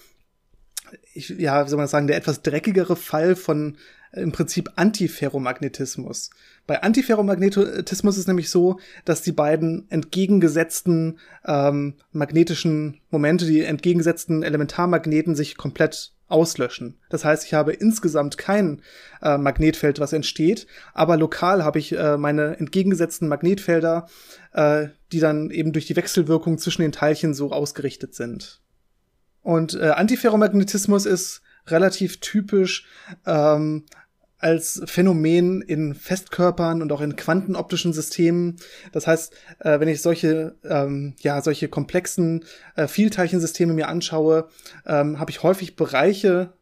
ich, ja, wie soll man sagen, der etwas dreckigere Fall von im Prinzip Antiferromagnetismus. Bei Antiferromagnetismus ist nämlich so, dass die beiden entgegengesetzten ähm, magnetischen Momente, die entgegengesetzten Elementarmagneten sich komplett auslöschen. Das heißt, ich habe insgesamt kein äh, Magnetfeld, was entsteht, aber lokal habe ich äh, meine entgegengesetzten Magnetfelder, äh, die dann eben durch die Wechselwirkung zwischen den Teilchen so ausgerichtet sind. Und äh, Antiferromagnetismus ist relativ typisch ähm, als Phänomen in Festkörpern und auch in quantenoptischen Systemen. Das heißt, äh, wenn ich solche, ähm, ja, solche komplexen äh, Vielteilchensysteme mir anschaue, ähm, habe ich häufig Bereiche,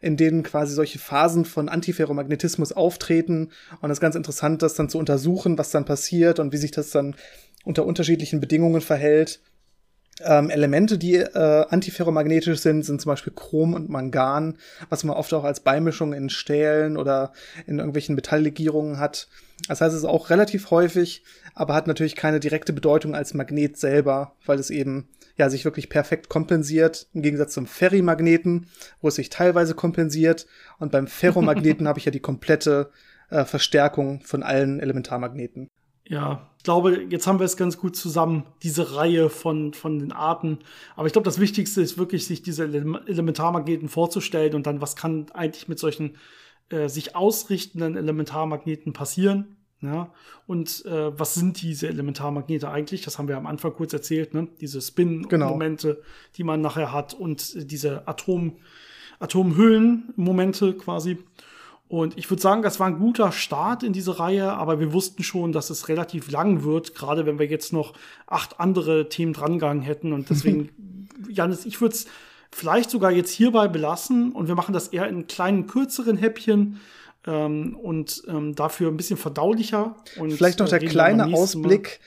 in denen quasi solche Phasen von Antiferromagnetismus auftreten. Und es ist ganz interessant, das dann zu untersuchen, was dann passiert und wie sich das dann unter unterschiedlichen Bedingungen verhält. Ähm, Elemente, die äh, antiferromagnetisch sind, sind zum Beispiel Chrom und Mangan, was man oft auch als Beimischung in Stählen oder in irgendwelchen Metalllegierungen hat. Das heißt, es ist auch relativ häufig, aber hat natürlich keine direkte Bedeutung als Magnet selber, weil es eben ja sich wirklich perfekt kompensiert, im Gegensatz zum Ferrimagneten, wo es sich teilweise kompensiert. Und beim Ferromagneten habe ich ja die komplette äh, Verstärkung von allen Elementarmagneten. Ja, ich glaube, jetzt haben wir es ganz gut zusammen, diese Reihe von, von den Arten. Aber ich glaube, das Wichtigste ist wirklich, sich diese Elementarmagneten vorzustellen und dann, was kann eigentlich mit solchen äh, sich ausrichtenden Elementarmagneten passieren. Ja, und äh, was sind diese Elementarmagnete eigentlich? Das haben wir am Anfang kurz erzählt, ne? Diese Spin-Momente, genau. die man nachher hat und diese Atom, Atomhüllen-Momente quasi. Und ich würde sagen, das war ein guter Start in diese Reihe, aber wir wussten schon, dass es relativ lang wird, gerade wenn wir jetzt noch acht andere Themen drangegangen hätten. Und deswegen, Janis, ich würde es vielleicht sogar jetzt hierbei belassen und wir machen das eher in kleinen, kürzeren Häppchen. ähm, und ähm, dafür ein bisschen verdaulicher. Und, Vielleicht noch äh, der kleine. Ausblick.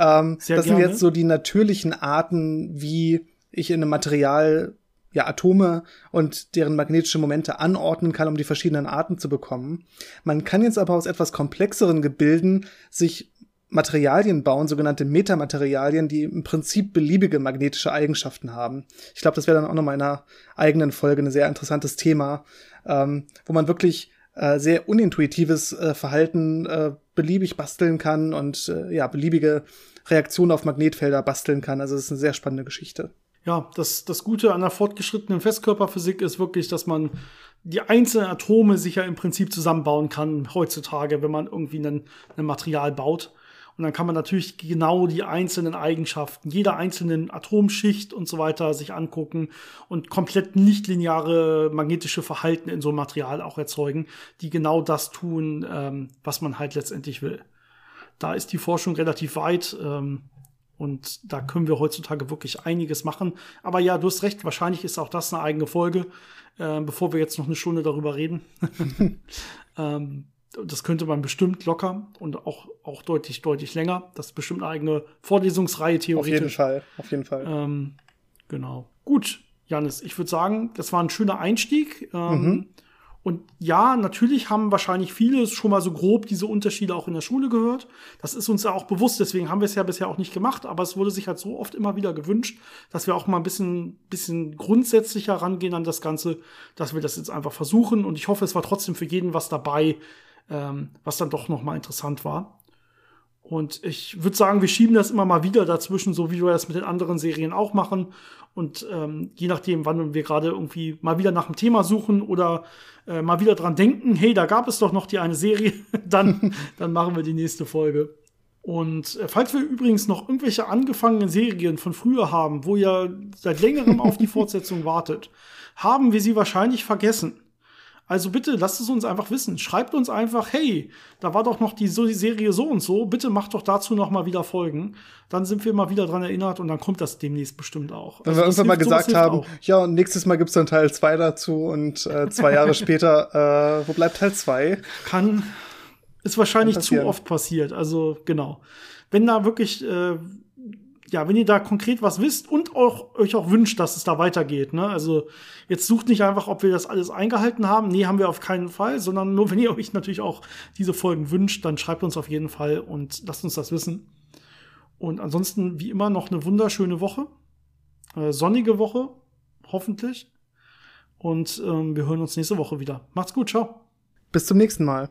Ähm, das sind gerne. jetzt so die natürlichen Arten, wie ich in einem Material ja, Atome und deren magnetische Momente anordnen kann, um die verschiedenen Arten zu bekommen. Man kann jetzt aber aus etwas komplexeren Gebilden sich Materialien bauen, sogenannte Metamaterialien, die im Prinzip beliebige magnetische Eigenschaften haben. Ich glaube, das wäre dann auch nochmal in einer eigenen Folge ein sehr interessantes Thema, ähm, wo man wirklich äh, sehr unintuitives äh, Verhalten äh, beliebig basteln kann und äh, ja, beliebige Reaktionen auf Magnetfelder basteln kann. Also es ist eine sehr spannende Geschichte. Ja, das, das Gute an der fortgeschrittenen Festkörperphysik ist wirklich, dass man die einzelnen Atome sich ja im Prinzip zusammenbauen kann heutzutage, wenn man irgendwie ein, ein Material baut. Und dann kann man natürlich genau die einzelnen Eigenschaften jeder einzelnen Atomschicht und so weiter sich angucken und komplett nichtlineare magnetische Verhalten in so einem Material auch erzeugen, die genau das tun, ähm, was man halt letztendlich will. Da ist die Forschung relativ weit. Ähm, und da können wir heutzutage wirklich einiges machen. Aber ja, du hast recht, wahrscheinlich ist auch das eine eigene Folge, äh, bevor wir jetzt noch eine Stunde darüber reden. ähm, das könnte man bestimmt locker und auch, auch deutlich, deutlich länger. Das ist bestimmt eine eigene Vorlesungsreihe Auf jeden theoretisch. Fall, auf jeden Fall. Ähm, genau. Gut, Janis, ich würde sagen, das war ein schöner Einstieg. Ähm, Und ja, natürlich haben wahrscheinlich viele schon mal so grob diese Unterschiede auch in der Schule gehört. Das ist uns ja auch bewusst, deswegen haben wir es ja bisher auch nicht gemacht, aber es wurde sich halt so oft immer wieder gewünscht, dass wir auch mal ein bisschen, bisschen grundsätzlicher rangehen an das Ganze, dass wir das jetzt einfach versuchen. Und ich hoffe, es war trotzdem für jeden was dabei, ähm, was dann doch noch mal interessant war. Und ich würde sagen, wir schieben das immer mal wieder dazwischen, so wie wir das mit den anderen Serien auch machen. Und ähm, je nachdem, wann wir gerade irgendwie mal wieder nach einem Thema suchen oder äh, mal wieder dran denken, hey, da gab es doch noch die eine Serie, dann, dann machen wir die nächste Folge. Und äh, falls wir übrigens noch irgendwelche angefangenen Serien von früher haben, wo ihr seit längerem auf die Fortsetzung wartet, haben wir sie wahrscheinlich vergessen. Also bitte lasst es uns einfach wissen. Schreibt uns einfach, hey, da war doch noch die, so, die Serie so und so. Bitte macht doch dazu noch mal wieder Folgen. Dann sind wir mal wieder dran erinnert und dann kommt das demnächst bestimmt auch. Wenn Also wir irgendwann mal gesagt haben, auch. ja, und nächstes Mal gibt's dann Teil 2 dazu und äh, zwei Jahre später, äh, wo bleibt Teil 2? kann, ist wahrscheinlich zu oft passiert. Also genau. Wenn da wirklich, äh, ja, wenn ihr da konkret was wisst und auch, euch auch wünscht, dass es da weitergeht, ne? Also jetzt sucht nicht einfach, ob wir das alles eingehalten haben. Nee, haben wir auf keinen Fall, sondern nur, wenn ihr euch natürlich auch diese Folgen wünscht, dann schreibt uns auf jeden Fall und lasst uns das wissen. Und ansonsten, wie immer, noch eine wunderschöne Woche. Äh, sonnige Woche, hoffentlich. Und ähm, wir hören uns nächste Woche wieder. Macht's gut, ciao. Bis zum nächsten Mal.